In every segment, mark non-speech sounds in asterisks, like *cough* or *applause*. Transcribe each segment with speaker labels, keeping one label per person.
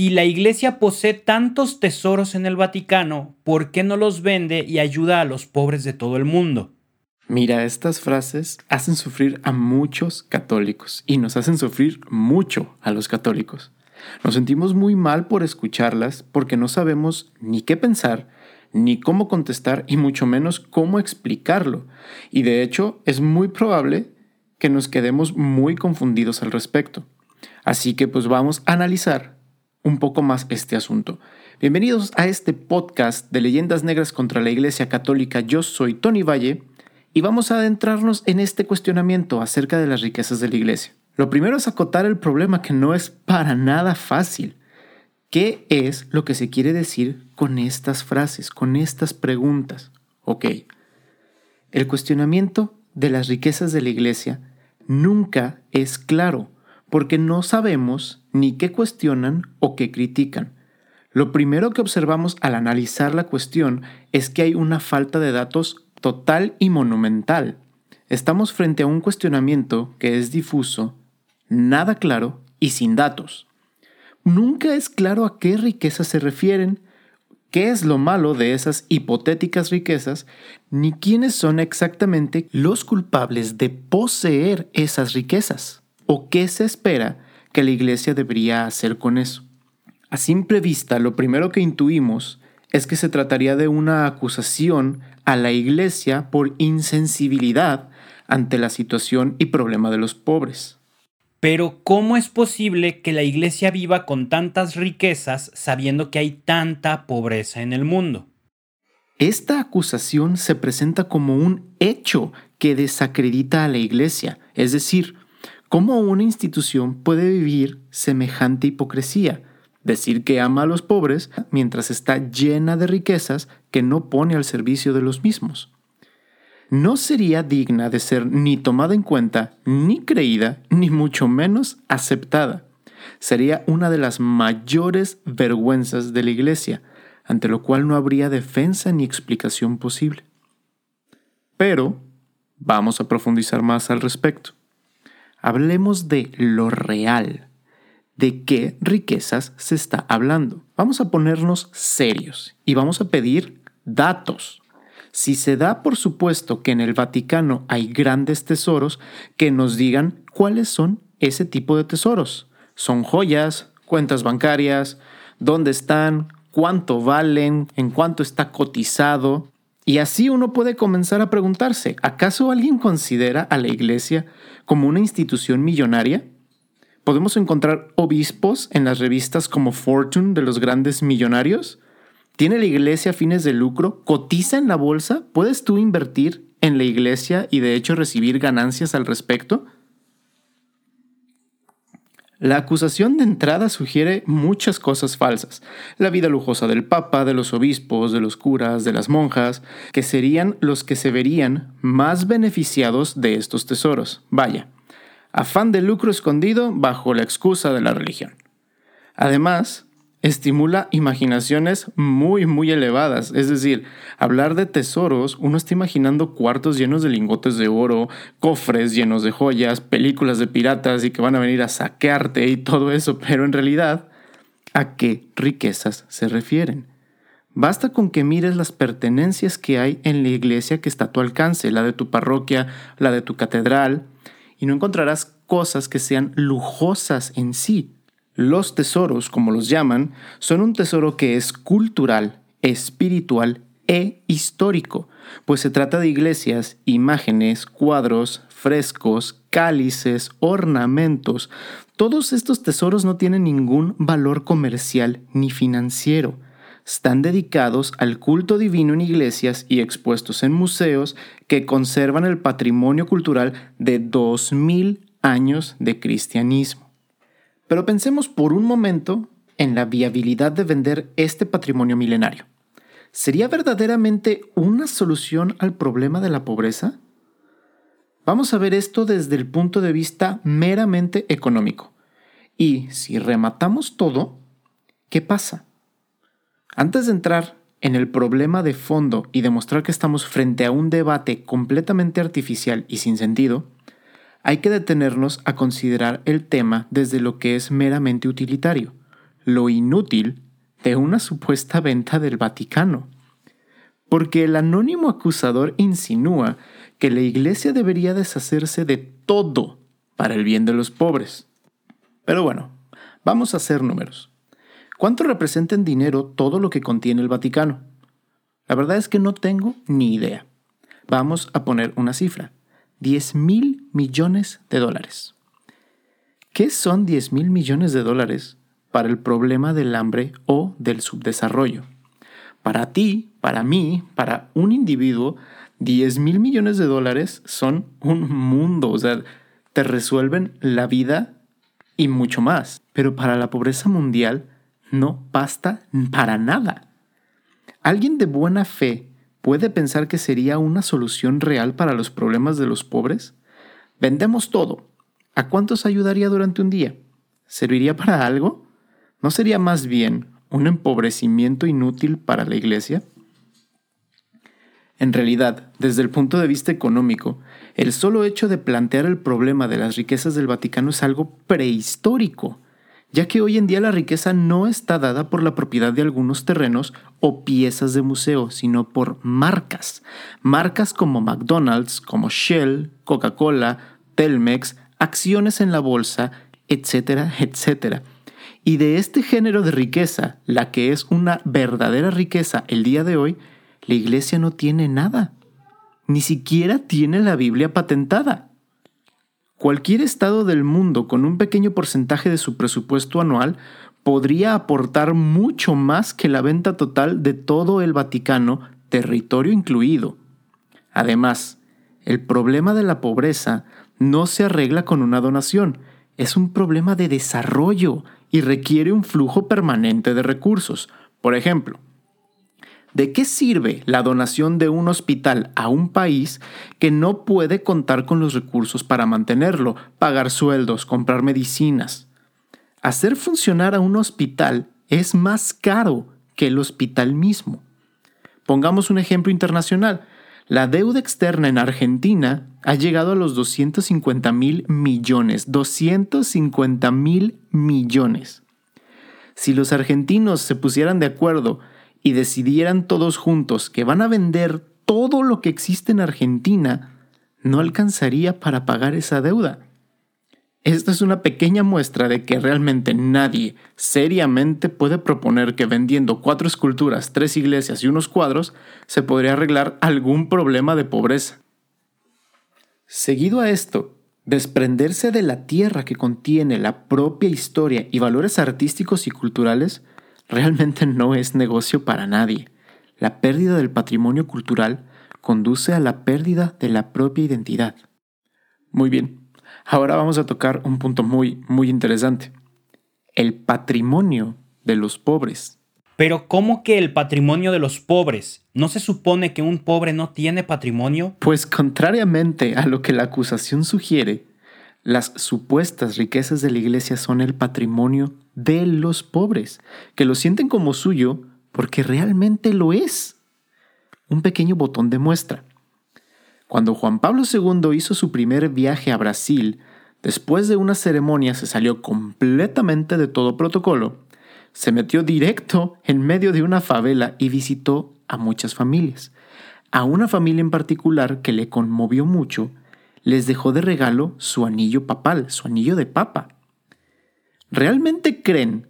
Speaker 1: Si la Iglesia posee tantos tesoros en el Vaticano, ¿por qué no los vende y ayuda a los pobres de todo el mundo?
Speaker 2: Mira, estas frases hacen sufrir a muchos católicos y nos hacen sufrir mucho a los católicos. Nos sentimos muy mal por escucharlas porque no sabemos ni qué pensar, ni cómo contestar y mucho menos cómo explicarlo. Y de hecho es muy probable que nos quedemos muy confundidos al respecto. Así que pues vamos a analizar un poco más este asunto. Bienvenidos a este podcast de Leyendas Negras contra la Iglesia Católica. Yo soy Tony Valle y vamos a adentrarnos en este cuestionamiento acerca de las riquezas de la iglesia. Lo primero es acotar el problema que no es para nada fácil. ¿Qué es lo que se quiere decir con estas frases, con estas preguntas? Ok, el cuestionamiento de las riquezas de la iglesia nunca es claro, porque no sabemos ni qué cuestionan o qué critican. Lo primero que observamos al analizar la cuestión es que hay una falta de datos total y monumental. Estamos frente a un cuestionamiento que es difuso, nada claro y sin datos. Nunca es claro a qué riquezas se refieren, qué es lo malo de esas hipotéticas riquezas, ni quiénes son exactamente los culpables de poseer esas riquezas, o qué se espera que la iglesia debería hacer con eso. A simple vista, lo primero que intuimos es que se trataría de una acusación a la iglesia por insensibilidad ante la situación y problema de los pobres.
Speaker 1: Pero ¿cómo es posible que la iglesia viva con tantas riquezas sabiendo que hay tanta pobreza en el mundo?
Speaker 2: Esta acusación se presenta como un hecho que desacredita a la iglesia, es decir, cómo una institución puede vivir semejante hipocresía, decir que ama a los pobres mientras está llena de riquezas que no pone al servicio de los mismos. No sería digna de ser ni tomada en cuenta, ni creída, ni mucho menos aceptada. Sería una de las mayores vergüenzas de la Iglesia, ante lo cual no habría defensa ni explicación posible. Pero vamos a profundizar más al respecto. Hablemos de lo real de qué riquezas se está hablando. Vamos a ponernos serios y vamos a pedir datos. Si se da por supuesto que en el Vaticano hay grandes tesoros, que nos digan cuáles son ese tipo de tesoros. ¿Son joyas, cuentas bancarias? ¿Dónde están? ¿Cuánto valen? ¿En cuánto está cotizado? Y así uno puede comenzar a preguntarse, ¿acaso alguien considera a la Iglesia como una institución millonaria? podemos encontrar obispos en las revistas como Fortune de los grandes millonarios. ¿Tiene la iglesia fines de lucro? ¿Cotiza en la bolsa? ¿Puedes tú invertir en la iglesia y de hecho recibir ganancias al respecto? La acusación de entrada sugiere muchas cosas falsas. La vida lujosa del Papa, de los obispos, de los curas, de las monjas, que serían los que se verían más beneficiados de estos tesoros. Vaya, afán de lucro escondido bajo la excusa de la religión. Además, estimula imaginaciones muy, muy elevadas. Es decir, hablar de tesoros, uno está imaginando cuartos llenos de lingotes de oro, cofres llenos de joyas, películas de piratas y que van a venir a saquearte y todo eso, pero en realidad, ¿a qué riquezas se refieren? Basta con que mires las pertenencias que hay en la iglesia que está a tu alcance, la de tu parroquia, la de tu catedral, y no encontrarás cosas que sean lujosas en sí. Los tesoros, como los llaman, son un tesoro que es cultural, espiritual e histórico, pues se trata de iglesias, imágenes, cuadros, frescos, cálices, ornamentos. Todos estos tesoros no tienen ningún valor comercial ni financiero están dedicados al culto divino en iglesias y expuestos en museos que conservan el patrimonio cultural de 2000 años de cristianismo. Pero pensemos por un momento en la viabilidad de vender este patrimonio milenario. ¿Sería verdaderamente una solución al problema de la pobreza? Vamos a ver esto desde el punto de vista meramente económico. Y si rematamos todo, ¿qué pasa? Antes de entrar en el problema de fondo y demostrar que estamos frente a un debate completamente artificial y sin sentido, hay que detenernos a considerar el tema desde lo que es meramente utilitario, lo inútil de una supuesta venta del Vaticano. Porque el anónimo acusador insinúa que la Iglesia debería deshacerse de todo para el bien de los pobres. Pero bueno, vamos a hacer números. ¿Cuánto representa en dinero todo lo que contiene el Vaticano? La verdad es que no tengo ni idea. Vamos a poner una cifra. 10 mil millones de dólares. ¿Qué son 10 mil millones de dólares para el problema del hambre o del subdesarrollo? Para ti, para mí, para un individuo, 10 mil millones de dólares son un mundo, o sea, te resuelven la vida y mucho más. Pero para la pobreza mundial no basta para nada. ¿Alguien de buena fe puede pensar que sería una solución real para los problemas de los pobres? Vendemos todo. ¿A cuántos ayudaría durante un día? ¿Serviría para algo? ¿No sería más bien un empobrecimiento inútil para la iglesia? En realidad, desde el punto de vista económico, el solo hecho de plantear el problema de las riquezas del Vaticano es algo prehistórico ya que hoy en día la riqueza no está dada por la propiedad de algunos terrenos o piezas de museo, sino por marcas. Marcas como McDonald's, como Shell, Coca-Cola, Telmex, acciones en la bolsa, etcétera, etcétera. Y de este género de riqueza, la que es una verdadera riqueza el día de hoy, la iglesia no tiene nada. Ni siquiera tiene la Biblia patentada. Cualquier estado del mundo con un pequeño porcentaje de su presupuesto anual podría aportar mucho más que la venta total de todo el Vaticano, territorio incluido. Además, el problema de la pobreza no se arregla con una donación, es un problema de desarrollo y requiere un flujo permanente de recursos. Por ejemplo, ¿De qué sirve la donación de un hospital a un país que no puede contar con los recursos para mantenerlo, pagar sueldos, comprar medicinas? Hacer funcionar a un hospital es más caro que el hospital mismo. Pongamos un ejemplo internacional. La deuda externa en Argentina ha llegado a los 250 mil millones. 250 mil millones. Si los argentinos se pusieran de acuerdo y decidieran todos juntos que van a vender todo lo que existe en Argentina, no alcanzaría para pagar esa deuda. Esta es una pequeña muestra de que realmente nadie seriamente puede proponer que vendiendo cuatro esculturas, tres iglesias y unos cuadros se podría arreglar algún problema de pobreza. Seguido a esto, desprenderse de la tierra que contiene la propia historia y valores artísticos y culturales realmente no es negocio para nadie. La pérdida del patrimonio cultural conduce a la pérdida de la propia identidad. Muy bien, ahora vamos a tocar un punto muy, muy interesante. El patrimonio de los pobres.
Speaker 1: Pero ¿cómo que el patrimonio de los pobres? ¿No se supone que un pobre no tiene patrimonio?
Speaker 2: Pues contrariamente a lo que la acusación sugiere, las supuestas riquezas de la iglesia son el patrimonio de los pobres, que lo sienten como suyo porque realmente lo es. Un pequeño botón de muestra. Cuando Juan Pablo II hizo su primer viaje a Brasil, después de una ceremonia se salió completamente de todo protocolo, se metió directo en medio de una favela y visitó a muchas familias. A una familia en particular que le conmovió mucho, les dejó de regalo su anillo papal, su anillo de papa. ¿Realmente creen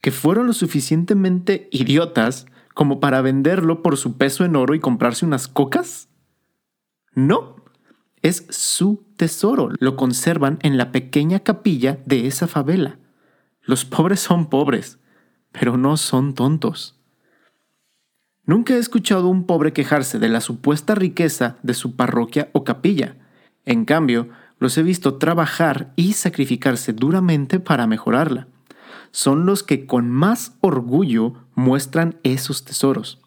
Speaker 2: que fueron lo suficientemente idiotas como para venderlo por su peso en oro y comprarse unas cocas? No, es su tesoro. Lo conservan en la pequeña capilla de esa favela. Los pobres son pobres, pero no son tontos. Nunca he escuchado a un pobre quejarse de la supuesta riqueza de su parroquia o capilla. En cambio, los he visto trabajar y sacrificarse duramente para mejorarla. Son los que con más orgullo muestran esos tesoros.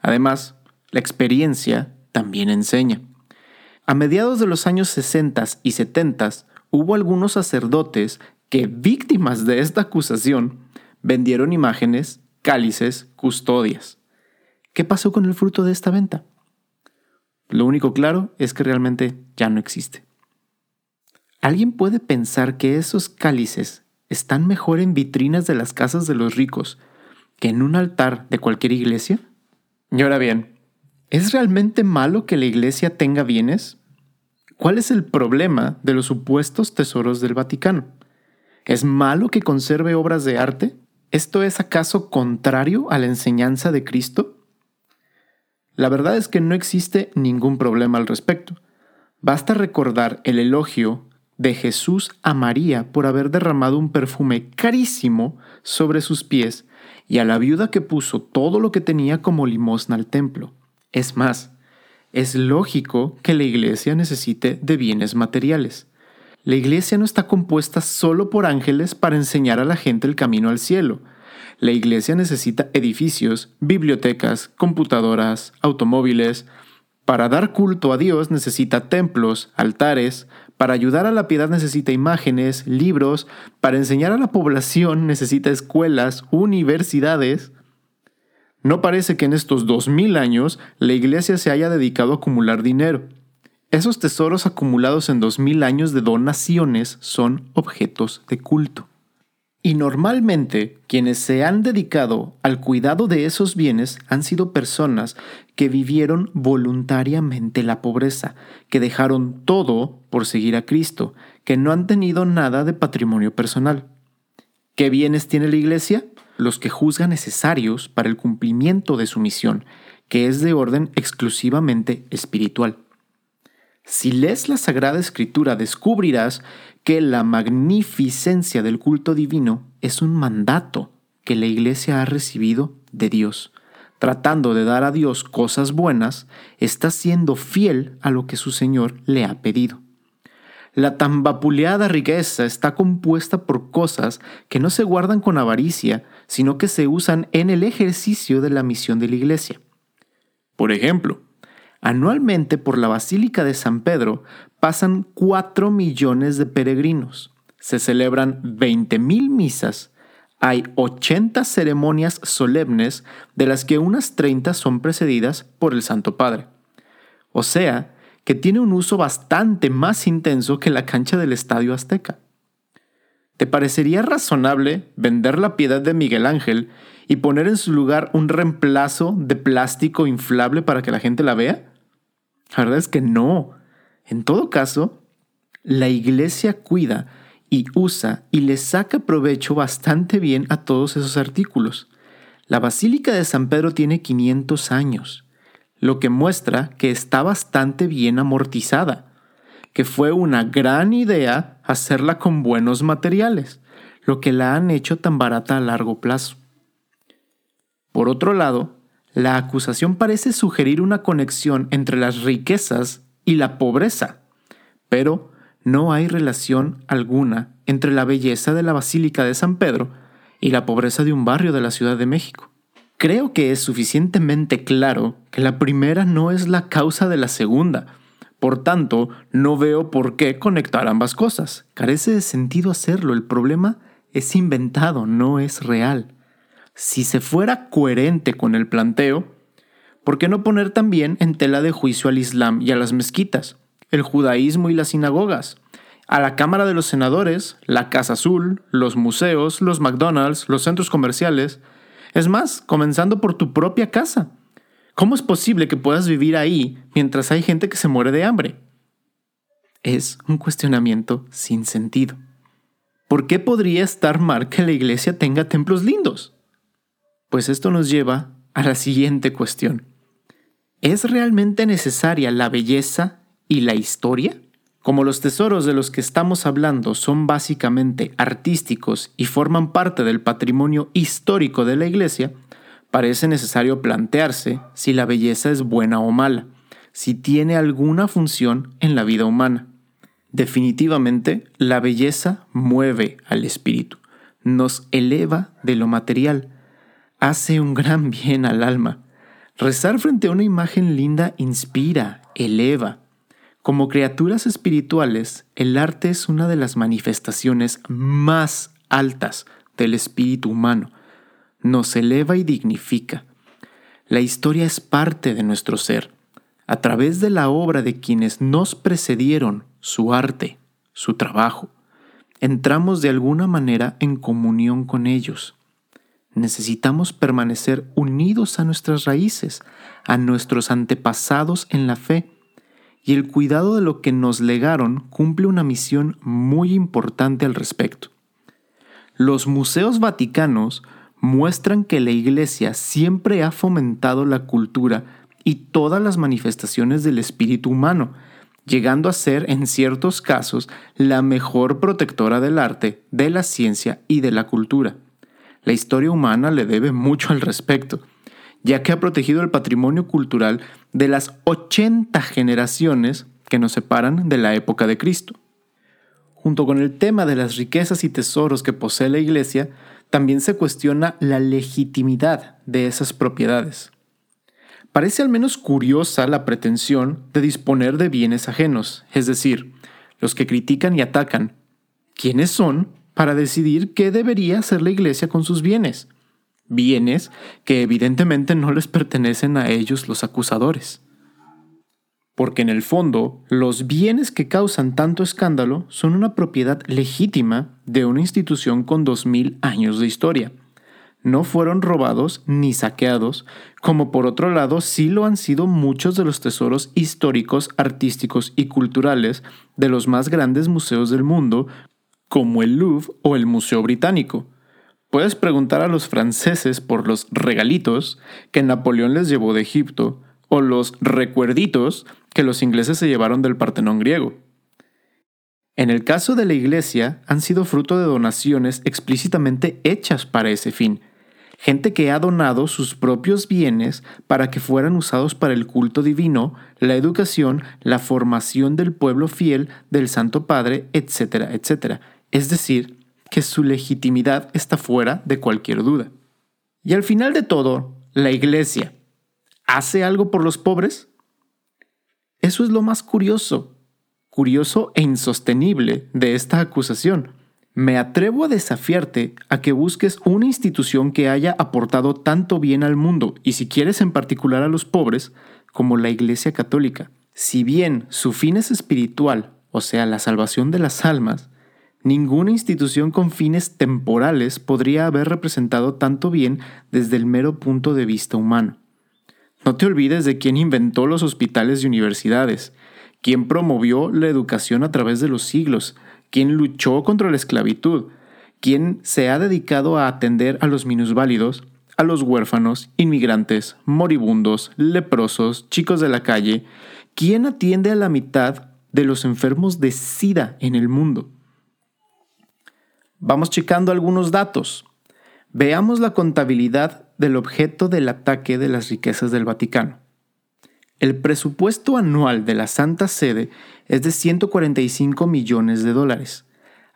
Speaker 2: Además, la experiencia también enseña. A mediados de los años 60 y 70 hubo algunos sacerdotes que, víctimas de esta acusación, vendieron imágenes, cálices, custodias. ¿Qué pasó con el fruto de esta venta? Lo único claro es que realmente ya no existe. ¿Alguien puede pensar que esos cálices están mejor en vitrinas de las casas de los ricos que en un altar de cualquier iglesia? Y ahora bien, ¿es realmente malo que la iglesia tenga bienes? ¿Cuál es el problema de los supuestos tesoros del Vaticano? ¿Es malo que conserve obras de arte? ¿Esto es acaso contrario a la enseñanza de Cristo? La verdad es que no existe ningún problema al respecto. Basta recordar el elogio de Jesús a María por haber derramado un perfume carísimo sobre sus pies y a la viuda que puso todo lo que tenía como limosna al templo. Es más, es lógico que la iglesia necesite de bienes materiales. La iglesia no está compuesta solo por ángeles para enseñar a la gente el camino al cielo. La iglesia necesita edificios, bibliotecas, computadoras, automóviles. Para dar culto a Dios necesita templos, altares. Para ayudar a la piedad necesita imágenes, libros. Para enseñar a la población necesita escuelas, universidades. No parece que en estos dos mil años la iglesia se haya dedicado a acumular dinero. Esos tesoros acumulados en dos mil años de donaciones son objetos de culto. Y normalmente quienes se han dedicado al cuidado de esos bienes han sido personas que vivieron voluntariamente la pobreza, que dejaron todo por seguir a Cristo, que no han tenido nada de patrimonio personal. ¿Qué bienes tiene la Iglesia? Los que juzga necesarios para el cumplimiento de su misión, que es de orden exclusivamente espiritual. Si lees la Sagrada Escritura descubrirás que la magnificencia del culto divino es un mandato que la Iglesia ha recibido de Dios. Tratando de dar a Dios cosas buenas, está siendo fiel a lo que su Señor le ha pedido. La tan vapuleada riqueza está compuesta por cosas que no se guardan con avaricia, sino que se usan en el ejercicio de la misión de la Iglesia. Por ejemplo, Anualmente por la Basílica de San Pedro pasan 4 millones de peregrinos. Se celebran 20 mil misas. Hay 80 ceremonias solemnes, de las que unas 30 son precedidas por el Santo Padre. O sea, que tiene un uso bastante más intenso que la cancha del Estadio Azteca. ¿Te parecería razonable vender la piedad de Miguel Ángel y poner en su lugar un reemplazo de plástico inflable para que la gente la vea? La verdad es que no. En todo caso, la iglesia cuida y usa y le saca provecho bastante bien a todos esos artículos. La Basílica de San Pedro tiene 500 años, lo que muestra que está bastante bien amortizada, que fue una gran idea hacerla con buenos materiales, lo que la han hecho tan barata a largo plazo. Por otro lado, la acusación parece sugerir una conexión entre las riquezas y la pobreza, pero no hay relación alguna entre la belleza de la Basílica de San Pedro y la pobreza de un barrio de la Ciudad de México. Creo que es suficientemente claro que la primera no es la causa de la segunda. Por tanto, no veo por qué conectar ambas cosas. Carece de sentido hacerlo. El problema es inventado, no es real si se fuera coherente con el planteo, ¿por qué no poner también en tela de juicio al Islam y a las mezquitas, el judaísmo y las sinagogas, a la Cámara de los Senadores, la Casa Azul, los museos, los McDonald's, los centros comerciales? Es más, comenzando por tu propia casa. ¿Cómo es posible que puedas vivir ahí mientras hay gente que se muere de hambre? Es un cuestionamiento sin sentido. ¿Por qué podría estar mal que la iglesia tenga templos lindos? Pues esto nos lleva a la siguiente cuestión. ¿Es realmente necesaria la belleza y la historia? Como los tesoros de los que estamos hablando son básicamente artísticos y forman parte del patrimonio histórico de la Iglesia, parece necesario plantearse si la belleza es buena o mala, si tiene alguna función en la vida humana. Definitivamente, la belleza mueve al espíritu, nos eleva de lo material, hace un gran *laughs* bien al alma. Rezar frente a una imagen linda inspira, eleva. Como criaturas espirituales, el arte es una de las manifestaciones más altas del espíritu humano. Nos eleva y dignifica. La historia es parte de nuestro ser. A través de la obra de quienes nos precedieron, su arte, su trabajo, entramos de alguna manera en comunión con ellos. Necesitamos permanecer unidos a nuestras raíces, a nuestros antepasados en la fe, y el cuidado de lo que nos legaron cumple una misión muy importante al respecto. Los museos vaticanos muestran que la Iglesia siempre ha fomentado la cultura y todas las manifestaciones del espíritu humano, llegando a ser, en ciertos casos, la mejor protectora del arte, de la ciencia y de la cultura. La historia humana le debe mucho al respecto, ya que ha protegido el patrimonio cultural de las 80 generaciones que nos separan de la época de Cristo. Junto con el tema de las riquezas y tesoros que posee la Iglesia, también se cuestiona la legitimidad de esas propiedades. Parece al menos curiosa la pretensión de disponer de bienes ajenos, es decir, los que critican y atacan. ¿Quiénes son para decidir qué debería hacer la Iglesia con sus bienes? Bienes que evidentemente no les pertenecen a ellos los acusadores. Porque en el fondo, los bienes que causan tanto escándalo son una propiedad legítima de una institución con 2.000 años de historia no fueron robados ni saqueados, como por otro lado sí lo han sido muchos de los tesoros históricos, artísticos y culturales de los más grandes museos del mundo, como el Louvre o el Museo Británico. Puedes preguntar a los franceses por los regalitos que Napoleón les llevó de Egipto, o los recuerditos que los ingleses se llevaron del Partenón griego. En el caso de la Iglesia, han sido fruto de donaciones explícitamente hechas para ese fin, gente que ha donado sus propios bienes para que fueran usados para el culto divino, la educación, la formación del pueblo fiel del Santo Padre, etcétera, etcétera. Es decir, que su legitimidad está fuera de cualquier duda. Y al final de todo, la Iglesia, ¿hace algo por los pobres? Eso es lo más curioso, curioso e insostenible de esta acusación. Me atrevo a desafiarte a que busques una institución que haya aportado tanto bien al mundo, y si quieres en particular a los pobres, como la Iglesia Católica. Si bien su fin es espiritual, o sea, la salvación de las almas, ninguna institución con fines temporales podría haber representado tanto bien desde el mero punto de vista humano. No te olvides de quién inventó los hospitales y universidades, quién promovió la educación a través de los siglos, quien luchó contra la esclavitud, quien se ha dedicado a atender a los minusválidos, a los huérfanos, inmigrantes, moribundos, leprosos, chicos de la calle, quien atiende a la mitad de los enfermos de SIDA en el mundo. Vamos checando algunos datos. Veamos la contabilidad del objeto del ataque de las riquezas del Vaticano. El presupuesto anual de la Santa Sede es de 145 millones de dólares.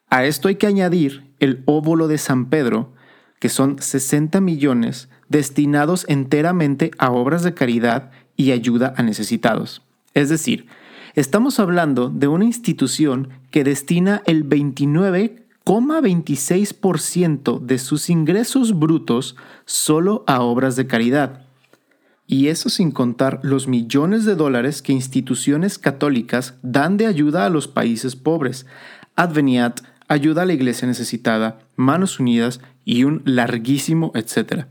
Speaker 2: A esto hay que añadir el óvulo de San Pedro, que son 60 millones destinados enteramente a obras de caridad y ayuda a necesitados. Es decir, estamos hablando de una institución que destina el 29,26% de sus ingresos brutos solo a obras de caridad y eso sin contar los millones de dólares que instituciones católicas dan de ayuda a los países pobres. Adveniat, ayuda a la iglesia necesitada, Manos Unidas y un larguísimo etcétera.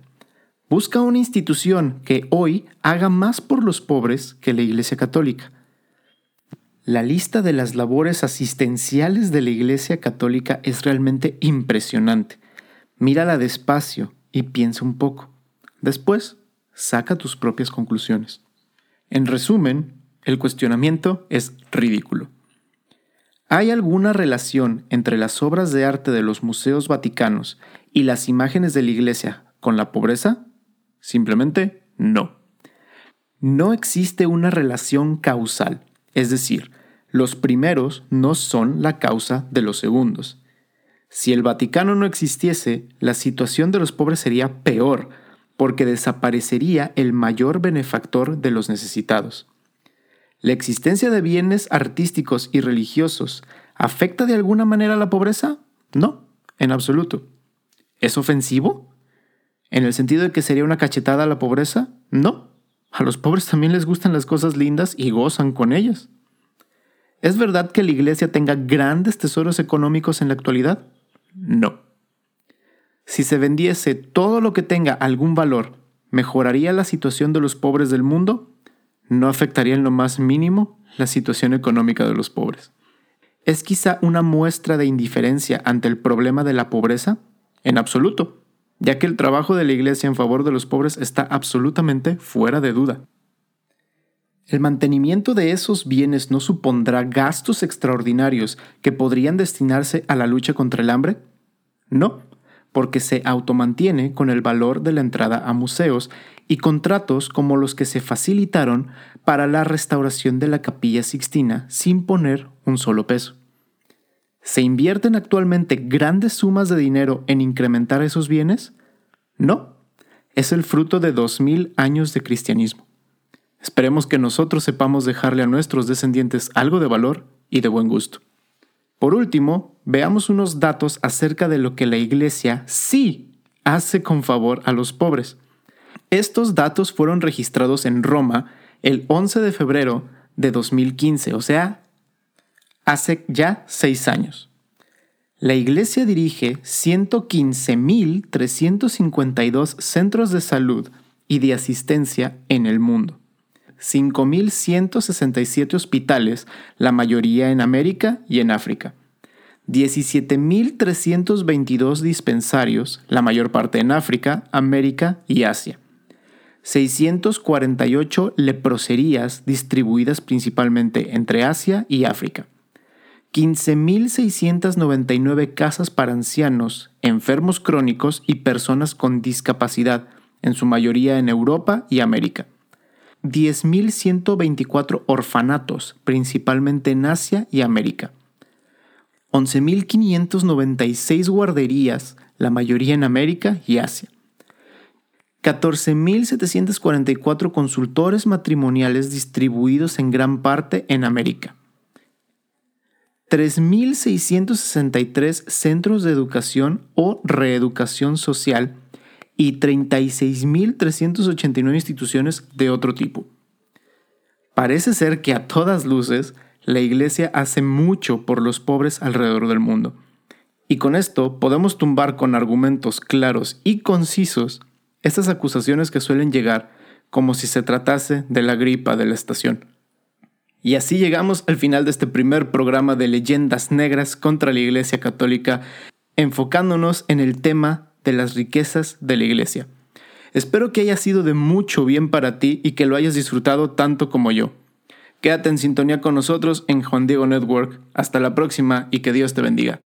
Speaker 2: Busca una institución que hoy haga más por los pobres que la Iglesia Católica. La lista de las labores asistenciales de la Iglesia Católica es realmente impresionante. Mírala despacio y piensa un poco. Después, saca tus propias conclusiones. En resumen, el cuestionamiento es ridículo. ¿Hay alguna relación entre las obras de arte de los museos vaticanos y las imágenes de la iglesia con la pobreza? Simplemente no. No existe una relación causal, es decir, los primeros no son la causa de los segundos. Si el Vaticano no existiese, la situación de los pobres sería peor, porque desaparecería el mayor benefactor de los necesitados. ¿La existencia de bienes artísticos y religiosos afecta de alguna manera a la pobreza? No, en absoluto. ¿Es ofensivo? ¿En el sentido de que sería una cachetada a la pobreza? No. A los pobres también les gustan las cosas lindas y gozan con ellas. ¿Es verdad que la iglesia tenga grandes tesoros económicos en la actualidad? No. Si se vendiese todo lo que tenga algún valor, ¿mejoraría la situación de los pobres del mundo? No afectaría en lo más mínimo la situación económica de los pobres. ¿Es quizá una muestra de indiferencia ante el problema de la pobreza? En absoluto, ya que el trabajo de la Iglesia en favor de los pobres está absolutamente fuera de duda. ¿El mantenimiento de esos bienes no supondrá gastos extraordinarios que podrían destinarse a la lucha contra el hambre? No, porque se automantiene con el valor de la entrada a museos y contratos como los que se facilitaron para la restauración de la capilla sixtina sin poner un solo peso. ¿Se invierten actualmente grandes sumas de dinero en incrementar esos bienes? No, es el fruto de dos mil años de cristianismo. Esperemos que nosotros sepamos dejarle a nuestros descendientes algo de valor y de buen gusto. Por último, veamos unos datos acerca de lo que la Iglesia sí hace con favor a los pobres. Estos datos fueron registrados en Roma el 11 de febrero de 2015, o sea, hace ya seis años. La Iglesia dirige 115.352 centros de salud y de asistencia en el mundo. 5.167 hospitales, la mayoría en América y en África. 17.322 dispensarios, la mayor parte en África, América y Asia. 648 leproserías distribuidas principalmente entre Asia y África. 15.699 casas para ancianos, enfermos crónicos y personas con discapacidad, en su mayoría en Europa y América. 10.124 orfanatos, principalmente en Asia y América. 11.596 guarderías, la mayoría en América y Asia. 14.744 consultores matrimoniales distribuidos en gran parte en América. 3.663 centros de educación o reeducación social y 36.389 instituciones de otro tipo. Parece ser que a todas luces la Iglesia hace mucho por los pobres alrededor del mundo. Y con esto podemos tumbar con argumentos claros y concisos estas acusaciones que suelen llegar como si se tratase de la gripa de la estación. Y así llegamos al final de este primer programa de leyendas negras contra la Iglesia Católica, enfocándonos en el tema de las riquezas de la iglesia. Espero que haya sido de mucho bien para ti y que lo hayas disfrutado tanto como yo. Quédate en sintonía con nosotros en Juan Diego Network. Hasta la próxima y que Dios te bendiga.